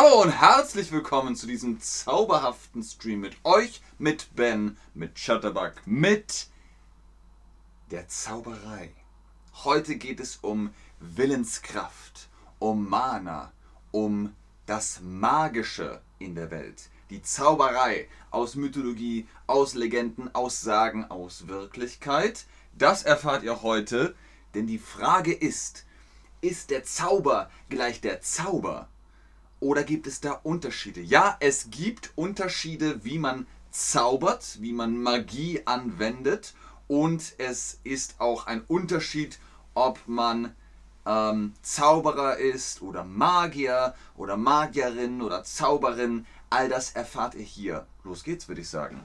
Hallo und herzlich willkommen zu diesem zauberhaften Stream mit euch, mit Ben, mit Chatterbug, mit der Zauberei. Heute geht es um Willenskraft, um Mana, um das Magische in der Welt. Die Zauberei aus Mythologie, aus Legenden, aus Sagen, aus Wirklichkeit. Das erfahrt ihr heute, denn die Frage ist, ist der Zauber gleich der Zauber? Oder gibt es da Unterschiede? Ja, es gibt Unterschiede, wie man zaubert, wie man Magie anwendet. Und es ist auch ein Unterschied, ob man ähm, Zauberer ist oder Magier oder Magierin oder Zauberin. All das erfahrt ihr hier. Los geht's, würde ich sagen.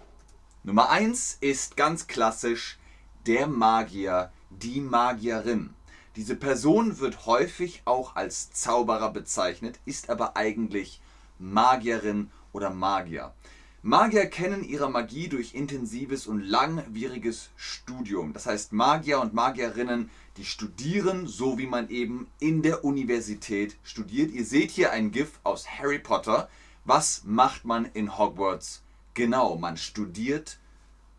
Nummer 1 ist ganz klassisch der Magier, die Magierin. Diese Person wird häufig auch als Zauberer bezeichnet, ist aber eigentlich Magierin oder Magier. Magier kennen ihre Magie durch intensives und langwieriges Studium. Das heißt, Magier und Magierinnen, die studieren so, wie man eben in der Universität studiert. Ihr seht hier ein GIF aus Harry Potter. Was macht man in Hogwarts? Genau, man studiert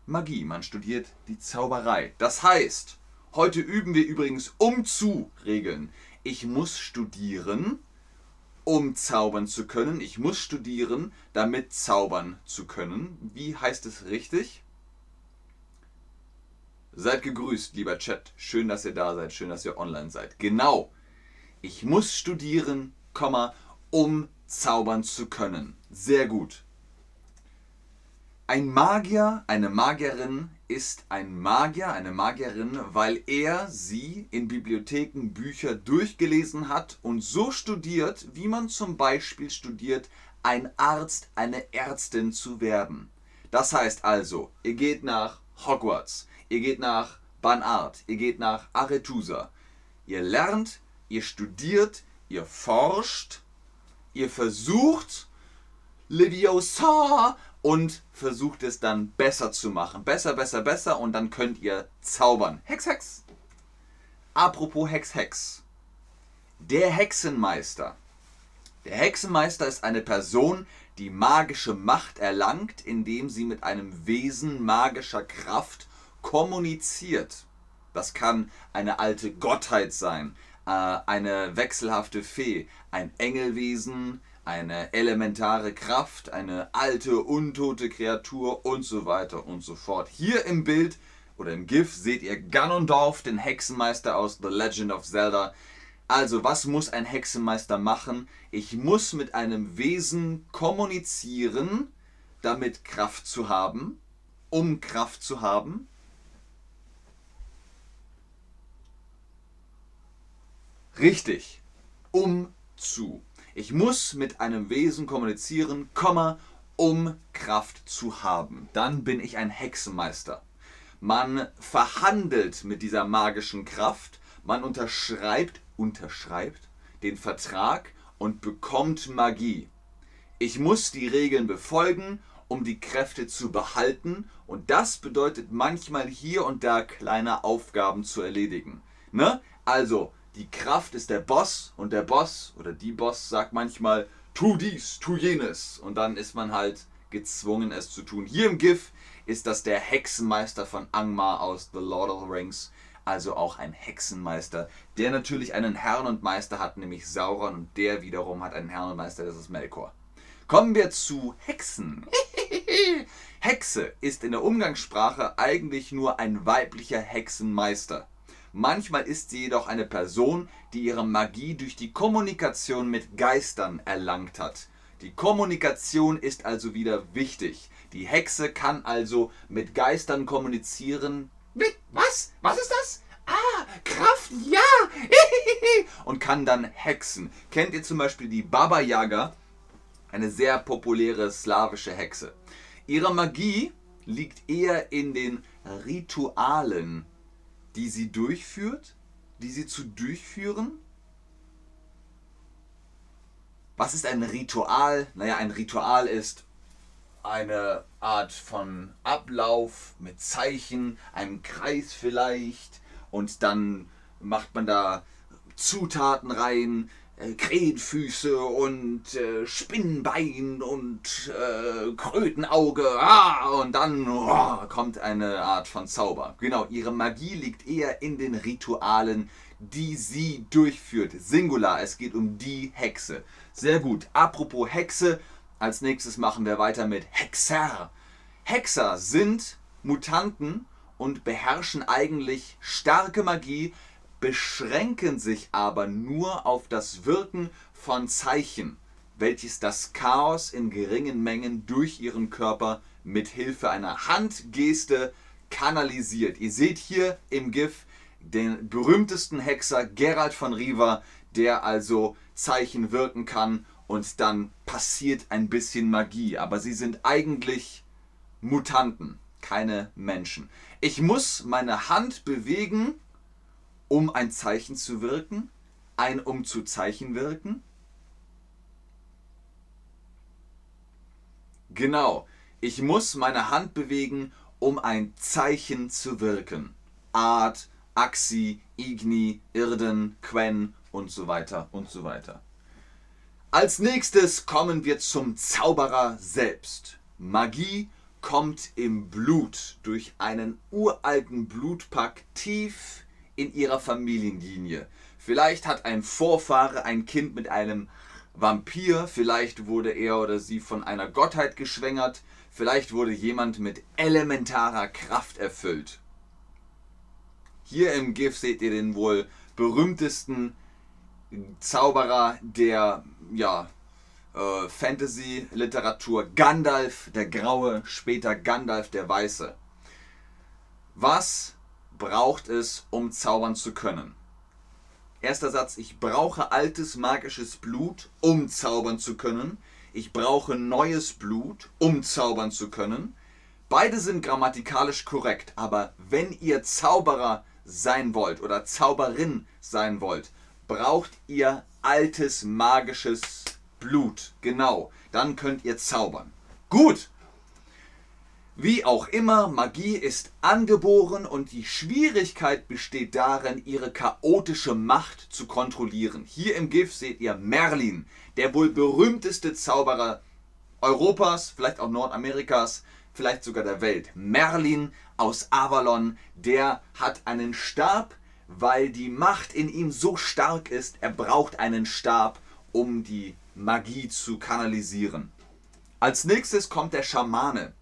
Magie, man studiert die Zauberei. Das heißt, Heute üben wir übrigens um zu Regeln. Ich muss studieren, um zaubern zu können. Ich muss studieren, damit zaubern zu können. Wie heißt es richtig? Seid gegrüßt, lieber Chat. Schön, dass ihr da seid. Schön, dass ihr online seid. Genau. Ich muss studieren, um zaubern zu können. Sehr gut. Ein Magier, eine Magierin ist ein Magier, eine Magierin, weil er sie in Bibliotheken Bücher durchgelesen hat und so studiert, wie man zum Beispiel studiert, ein Arzt, eine Ärztin zu werden. Das heißt also, ihr geht nach Hogwarts, ihr geht nach Banart, ihr geht nach Arethusa. Ihr lernt, ihr studiert, ihr forscht, ihr versucht, Leviosa und versucht es dann besser zu machen. Besser, besser, besser und dann könnt ihr zaubern. Hex, Hex. Apropos Hex, Hex. Der Hexenmeister. Der Hexenmeister ist eine Person, die magische Macht erlangt, indem sie mit einem Wesen magischer Kraft kommuniziert. Das kann eine alte Gottheit sein, äh, eine wechselhafte Fee, ein Engelwesen, eine elementare Kraft, eine alte, untote Kreatur und so weiter und so fort. Hier im Bild oder im GIF seht ihr Ganondorf, den Hexenmeister aus The Legend of Zelda. Also, was muss ein Hexenmeister machen? Ich muss mit einem Wesen kommunizieren, damit Kraft zu haben, um Kraft zu haben. Richtig, um zu. Ich muss mit einem Wesen kommunizieren, um Kraft zu haben. Dann bin ich ein Hexenmeister. Man verhandelt mit dieser magischen Kraft, man unterschreibt, unterschreibt den Vertrag und bekommt Magie. Ich muss die Regeln befolgen, um die Kräfte zu behalten und das bedeutet manchmal hier und da kleine Aufgaben zu erledigen. Ne? Also, die Kraft ist der Boss und der Boss oder die Boss sagt manchmal, tu dies, tu jenes. Und dann ist man halt gezwungen, es zu tun. Hier im GIF ist das der Hexenmeister von Angmar aus The Lord of the Rings. Also auch ein Hexenmeister, der natürlich einen Herrn und Meister hat, nämlich Sauron. Und der wiederum hat einen Herrn und Meister, das ist Melkor. Kommen wir zu Hexen. Hexe ist in der Umgangssprache eigentlich nur ein weiblicher Hexenmeister. Manchmal ist sie jedoch eine Person, die ihre Magie durch die Kommunikation mit Geistern erlangt hat. Die Kommunikation ist also wieder wichtig. Die Hexe kann also mit Geistern kommunizieren. Mit was? Was ist das? Ah, Kraft, ja! und kann dann hexen. Kennt ihr zum Beispiel die Baba Yaga? Eine sehr populäre slawische Hexe. Ihre Magie liegt eher in den Ritualen die sie durchführt, die sie zu durchführen? Was ist ein Ritual? Naja, ein Ritual ist eine Art von Ablauf mit Zeichen, einem Kreis vielleicht und dann macht man da Zutaten rein, Krähenfüße und äh, Spinnenbein und äh, Krötenauge. Ah, und dann oh, kommt eine Art von Zauber. Genau, ihre Magie liegt eher in den Ritualen, die sie durchführt. Singular, es geht um die Hexe. Sehr gut. Apropos Hexe, als nächstes machen wir weiter mit Hexer. Hexer sind Mutanten und beherrschen eigentlich starke Magie, beschränken sich aber nur auf das Wirken von Zeichen, welches das Chaos in geringen Mengen durch ihren Körper mit Hilfe einer Handgeste kanalisiert. Ihr seht hier im GIF den berühmtesten Hexer Gerald von Riva, der also Zeichen wirken kann und dann passiert ein bisschen Magie. Aber sie sind eigentlich Mutanten, keine Menschen. Ich muss meine Hand bewegen, um ein Zeichen zu wirken, ein um zu Zeichen wirken. Genau, ich muss meine Hand bewegen, um ein Zeichen zu wirken. Art, Axi, Igni, Irden, Quen und so weiter und so weiter. Als nächstes kommen wir zum Zauberer selbst. Magie kommt im Blut durch einen uralten Blutpack tief in ihrer Familienlinie. Vielleicht hat ein Vorfahre ein Kind mit einem Vampir, vielleicht wurde er oder sie von einer Gottheit geschwängert, vielleicht wurde jemand mit elementarer Kraft erfüllt. Hier im GIF seht ihr den wohl berühmtesten Zauberer der ja, äh, Fantasy-Literatur, Gandalf der Graue, später Gandalf der Weiße. Was braucht es, um zaubern zu können? Erster Satz, ich brauche altes magisches Blut, um zaubern zu können. Ich brauche neues Blut, um zaubern zu können. Beide sind grammatikalisch korrekt, aber wenn ihr Zauberer sein wollt oder Zauberin sein wollt, braucht ihr altes magisches Blut. Genau, dann könnt ihr zaubern. Gut. Wie auch immer, Magie ist angeboren und die Schwierigkeit besteht darin, ihre chaotische Macht zu kontrollieren. Hier im GIF seht ihr Merlin, der wohl berühmteste Zauberer Europas, vielleicht auch Nordamerikas, vielleicht sogar der Welt. Merlin aus Avalon, der hat einen Stab, weil die Macht in ihm so stark ist, er braucht einen Stab, um die Magie zu kanalisieren. Als nächstes kommt der Schamane.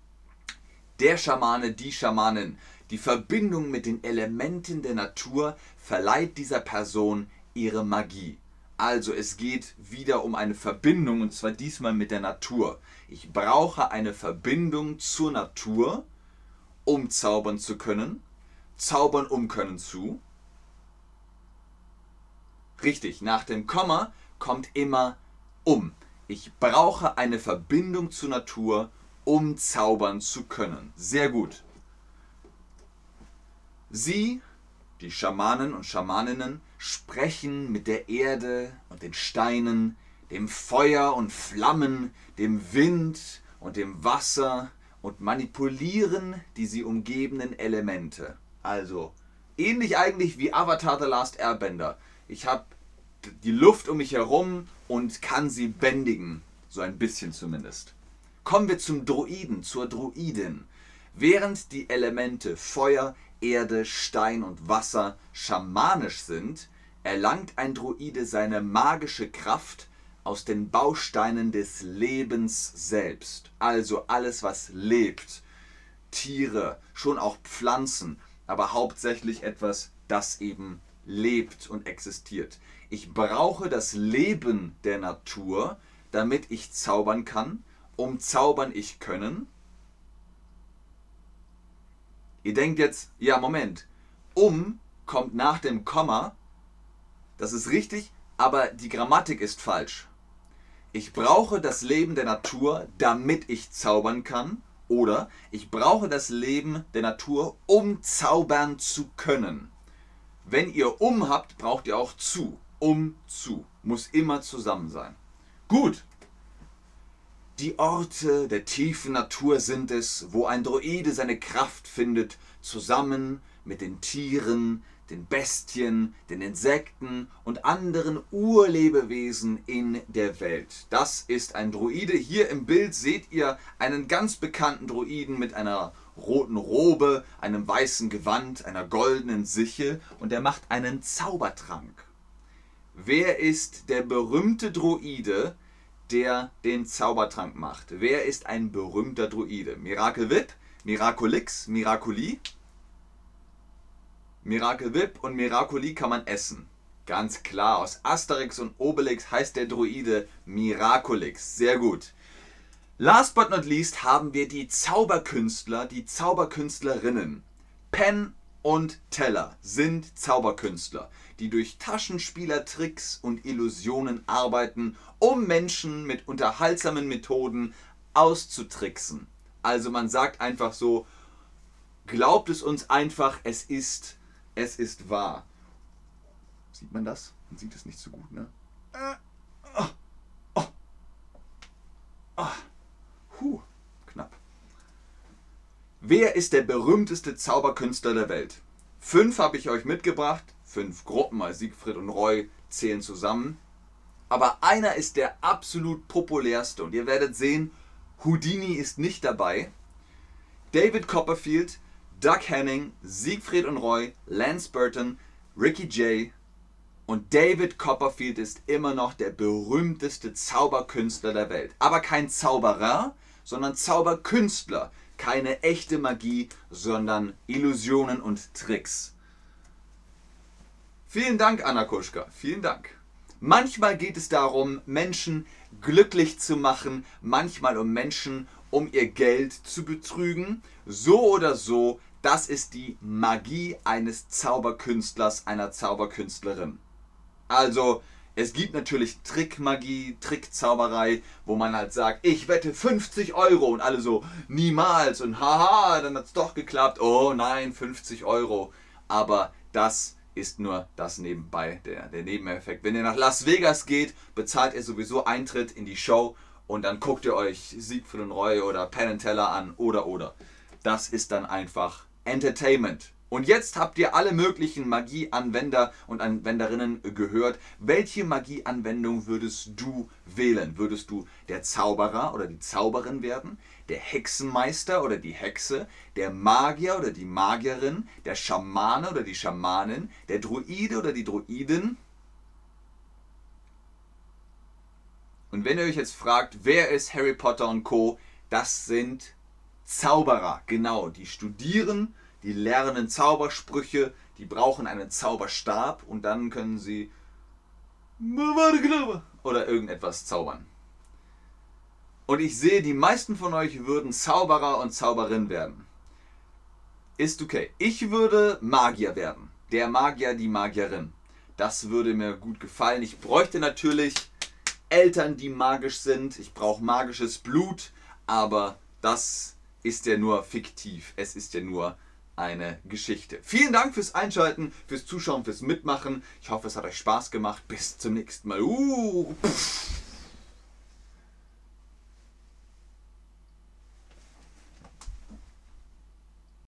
Der Schamane, die Schamanin. Die Verbindung mit den Elementen der Natur verleiht dieser Person ihre Magie. Also es geht wieder um eine Verbindung und zwar diesmal mit der Natur. Ich brauche eine Verbindung zur Natur, um zaubern zu können. Zaubern um können zu. Richtig, nach dem Komma kommt immer um. Ich brauche eine Verbindung zur Natur, zaubern zu können. Sehr gut. Sie, die Schamanen und Schamaninnen, sprechen mit der Erde und den Steinen, dem Feuer und Flammen, dem Wind und dem Wasser und manipulieren die sie umgebenden Elemente. Also ähnlich eigentlich wie Avatar The Last Airbender. Ich habe die Luft um mich herum und kann sie bändigen, so ein bisschen zumindest. Kommen wir zum Druiden, zur Druidin. Während die Elemente Feuer, Erde, Stein und Wasser schamanisch sind, erlangt ein Druide seine magische Kraft aus den Bausteinen des Lebens selbst. Also alles, was lebt. Tiere, schon auch Pflanzen, aber hauptsächlich etwas, das eben lebt und existiert. Ich brauche das Leben der Natur, damit ich zaubern kann. Um zaubern ich können. Ihr denkt jetzt, ja, Moment, um kommt nach dem Komma das ist richtig, aber die Grammatik ist falsch. Ich brauche das Leben der Natur, damit ich zaubern kann. Oder ich brauche das Leben der Natur, um zaubern zu können. Wenn ihr um habt, braucht ihr auch zu. Um zu. Muss immer zusammen sein. Gut. Die Orte der tiefen Natur sind es, wo ein Droide seine Kraft findet, zusammen mit den Tieren, den Bestien, den Insekten und anderen Urlebewesen in der Welt. Das ist ein Druide. Hier im Bild seht ihr einen ganz bekannten Druiden mit einer roten Robe, einem weißen Gewand, einer goldenen Sichel und er macht einen Zaubertrank. Wer ist der berühmte Druide, der den Zaubertrank macht? Wer ist ein berühmter Druide? Miracle Whip, Miraculix, Miraculi? Miracle Whip und Miraculi kann man essen. Ganz klar, aus Asterix und Obelix heißt der Druide Miraculix. Sehr gut. Last but not least haben wir die Zauberkünstler, die Zauberkünstlerinnen. Penn und Teller sind Zauberkünstler, die durch Taschenspielertricks und Illusionen arbeiten, um Menschen mit unterhaltsamen Methoden auszutricksen. Also man sagt einfach so, glaubt es uns einfach, es ist es ist wahr. Sieht man das? Man sieht es nicht so gut, ne? Äh, oh, Wer ist der berühmteste Zauberkünstler der Welt? Fünf habe ich euch mitgebracht. Fünf Gruppen, als Siegfried und Roy zählen zusammen. Aber einer ist der absolut populärste und ihr werdet sehen, Houdini ist nicht dabei. David Copperfield Doug Henning, Siegfried und Roy, Lance Burton, Ricky Jay und David Copperfield ist immer noch der berühmteste Zauberkünstler der Welt. Aber kein Zauberer, sondern Zauberkünstler. Keine echte Magie, sondern Illusionen und Tricks. Vielen Dank, Anna Kuschka. Vielen Dank. Manchmal geht es darum, Menschen glücklich zu machen, manchmal um Menschen, um ihr Geld zu betrügen. So oder so das ist die Magie eines Zauberkünstlers, einer Zauberkünstlerin. Also, es gibt natürlich Trickmagie, Trickzauberei, wo man halt sagt, ich wette 50 Euro und alle so, niemals und haha, dann hat es doch geklappt, oh nein, 50 Euro. Aber das ist nur das nebenbei, der, der Nebeneffekt. Wenn ihr nach Las Vegas geht, bezahlt ihr sowieso Eintritt in die Show und dann guckt ihr euch Siegfried und Roy oder Penn Teller an oder oder. Das ist dann einfach Entertainment. Und jetzt habt ihr alle möglichen Magieanwender und Anwenderinnen gehört. Welche Magieanwendung würdest du wählen? Würdest du der Zauberer oder die Zauberin werden? Der Hexenmeister oder die Hexe? Der Magier oder die Magierin? Der Schamane oder die Schamanin? Der Druide oder die Druidin? Und wenn ihr euch jetzt fragt, wer ist Harry Potter und Co., das sind Zauberer, genau, die studieren, die lernen Zaubersprüche, die brauchen einen Zauberstab und dann können sie oder irgendetwas zaubern. Und ich sehe, die meisten von euch würden Zauberer und Zauberin werden. Ist okay. Ich würde Magier werden. Der Magier, die Magierin. Das würde mir gut gefallen. Ich bräuchte natürlich Eltern, die magisch sind. Ich brauche magisches Blut. Aber das ist ja nur fiktiv. Es ist ja nur eine Geschichte. Vielen Dank fürs Einschalten, fürs Zuschauen, fürs Mitmachen. Ich hoffe, es hat euch Spaß gemacht. Bis zum nächsten Mal. Uh,